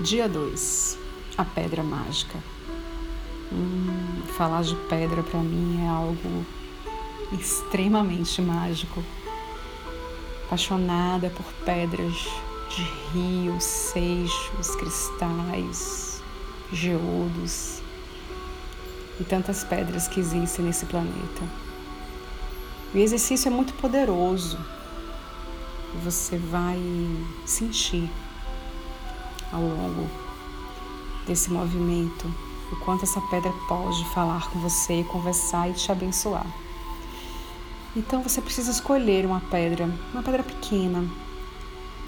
Dia 2 A Pedra Mágica. Hum, falar de pedra para mim é algo extremamente mágico. Apaixonada por pedras de rios, seixos, cristais, geodos e tantas pedras que existem nesse planeta. O exercício é muito poderoso. Você vai sentir ao longo desse movimento o quanto essa pedra pode falar com você, conversar e te abençoar. Então você precisa escolher uma pedra, uma pedra pequena,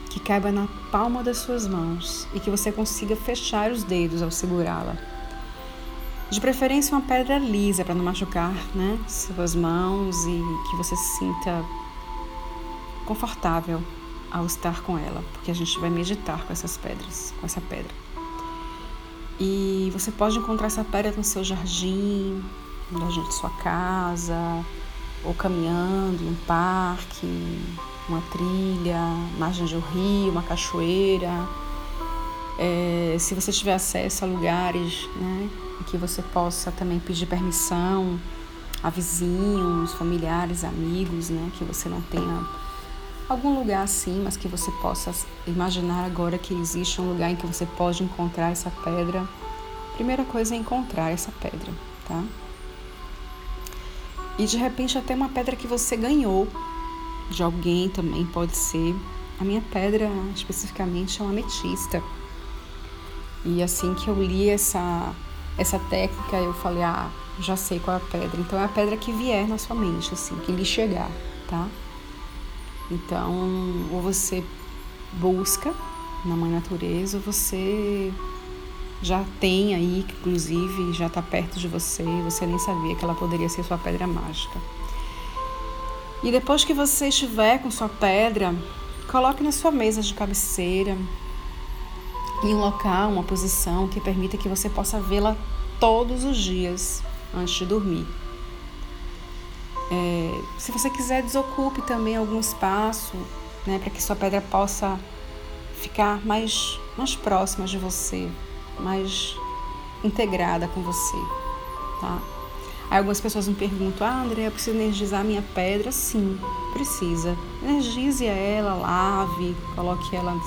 que caiba na palma das suas mãos e que você consiga fechar os dedos ao segurá-la. De preferência, uma pedra lisa para não machucar né, suas mãos e que você se sinta confortável ao estar com ela, porque a gente vai meditar com essas pedras, com essa pedra. E você pode encontrar essa pedra no seu jardim, de sua casa, ou caminhando em um parque, uma trilha, margem de um rio, uma cachoeira. É, se você tiver acesso a lugares né, que você possa também pedir permissão a vizinhos, familiares, amigos, né, que você não tenha algum lugar assim, mas que você possa imaginar agora que existe um lugar em que você pode encontrar essa pedra. Primeira coisa é encontrar essa pedra, tá? E de repente até uma pedra que você ganhou de alguém também pode ser. A minha pedra especificamente é uma ametista. E assim que eu li essa essa técnica, eu falei: "Ah, já sei qual é a pedra". Então é a pedra que vier na sua mente, assim, que lhe chegar, tá? Então, ou você busca na mãe natureza, ou você já tem aí, que inclusive já está perto de você, você nem sabia que ela poderia ser sua pedra mágica. E depois que você estiver com sua pedra, coloque na sua mesa de cabeceira, em um local, uma posição que permita que você possa vê-la todos os dias antes de dormir. É, se você quiser, desocupe também algum espaço, né, para que sua pedra possa ficar mais, mais próxima de você, mais integrada com você, tá? Aí algumas pessoas me perguntam, ah, André, eu preciso energizar minha pedra? Sim, precisa. Energize ela, lave, coloque ela,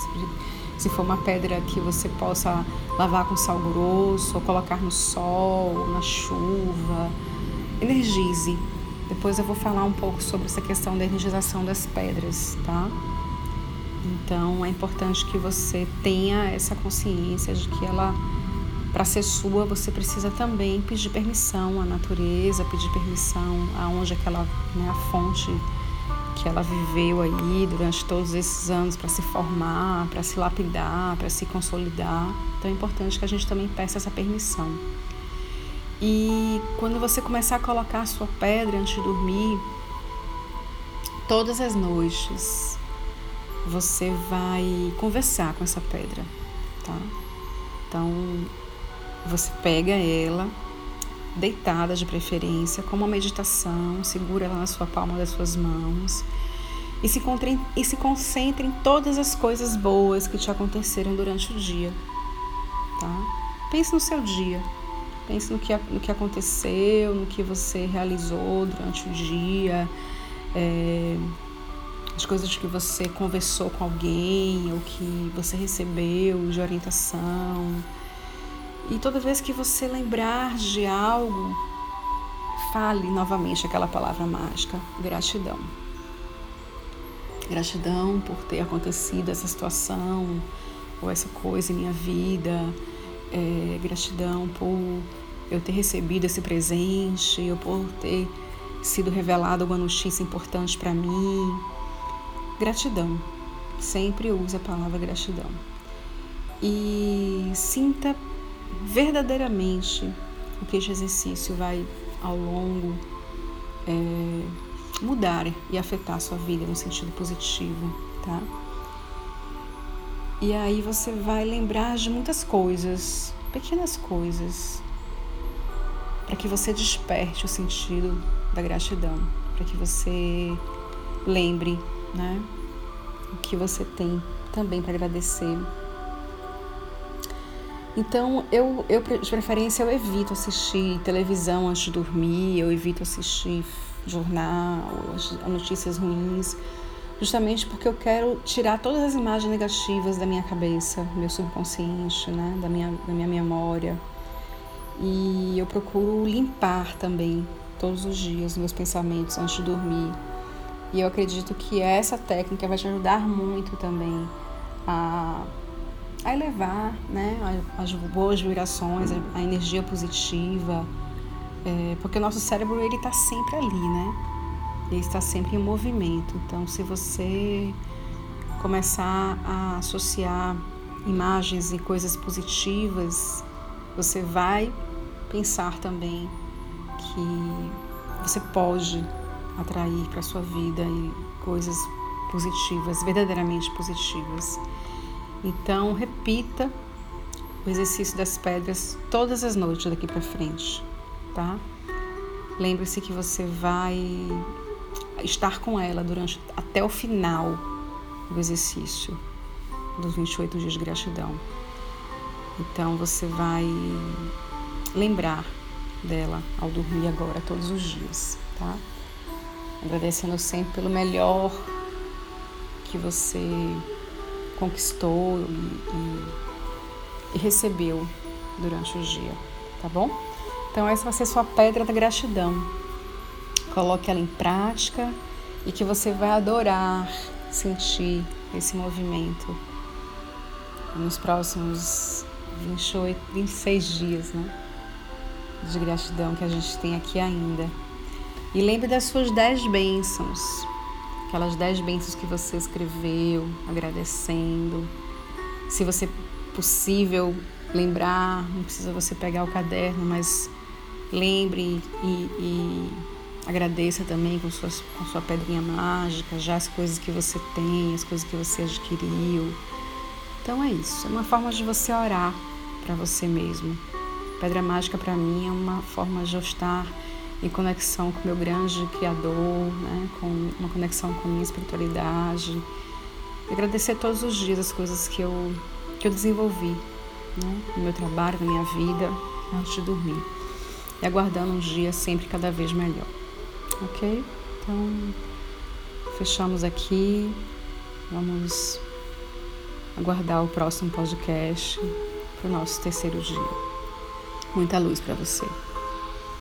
se for uma pedra que você possa lavar com sal grosso, ou colocar no sol, na chuva. Energize, depois eu vou falar um pouco sobre essa questão da energização das pedras, tá? Então é importante que você tenha essa consciência de que ela, para ser sua, você precisa também pedir permissão à natureza, pedir permissão aonde aquela, né, a fonte que ela viveu aí durante todos esses anos para se formar, para se lapidar, para se consolidar. Então é importante que a gente também peça essa permissão. E quando você começar a colocar a sua pedra antes de dormir, todas as noites você vai conversar com essa pedra, tá? Então você pega ela, deitada de preferência, como uma meditação, segura ela na sua palma das suas mãos e se, e se concentre em todas as coisas boas que te aconteceram durante o dia, tá? Pense no seu dia Pense no que, no que aconteceu, no que você realizou durante o dia, é, as coisas que você conversou com alguém, ou que você recebeu de orientação. E toda vez que você lembrar de algo, fale novamente aquela palavra mágica: gratidão. Gratidão por ter acontecido essa situação ou essa coisa em minha vida é, gratidão por eu ter recebido esse presente, ou por ter sido revelada alguma notícia importante para mim. Gratidão. Sempre use a palavra gratidão. E sinta verdadeiramente o que esse exercício vai ao longo é, mudar e afetar a sua vida no sentido positivo, tá? E aí você vai lembrar de muitas coisas, pequenas coisas, para que você desperte o sentido da gratidão, para que você lembre, né, o que você tem também para agradecer. Então, eu, eu de preferência eu evito assistir televisão antes de dormir, eu evito assistir jornal, as notícias ruins, justamente porque eu quero tirar todas as imagens negativas da minha cabeça, do meu subconsciente, né, da minha, da minha memória. E eu procuro limpar também todos os dias meus pensamentos antes de dormir. E eu acredito que essa técnica vai te ajudar muito também a, a elevar né, as boas vibrações, a energia positiva, é, porque o nosso cérebro ele está sempre ali, né? Ele está sempre em movimento. Então, se você começar a associar imagens e coisas positivas, você vai pensar também que você pode atrair para sua vida coisas positivas, verdadeiramente positivas. Então, repita o exercício das pedras todas as noites daqui para frente, tá? Lembre-se que você vai estar com ela durante até o final do exercício dos 28 dias de gratidão. Então você vai lembrar dela ao dormir agora todos os dias, tá? Agradecendo sempre pelo melhor que você conquistou e, e, e recebeu durante o dia, tá bom? Então essa vai ser sua pedra da gratidão. Coloque ela em prática e que você vai adorar sentir esse movimento nos próximos 28, 26 dias, né? De gratidão que a gente tem aqui ainda. E lembre das suas dez bênçãos, aquelas dez bênçãos que você escreveu, agradecendo. Se você possível lembrar, não precisa você pegar o caderno, mas lembre e, e agradeça também com, suas, com sua pedrinha mágica, já as coisas que você tem, as coisas que você adquiriu. Então é isso, é uma forma de você orar para você mesmo. Pedra mágica para mim é uma forma de eu estar em conexão com meu grande Criador, né? com uma conexão com a minha espiritualidade. E agradecer todos os dias as coisas que eu, que eu desenvolvi né? no meu trabalho, na minha vida, antes de dormir. E aguardando um dia sempre cada vez melhor. Ok? Então, fechamos aqui. Vamos aguardar o próximo podcast para o nosso terceiro dia. Muita luz para você.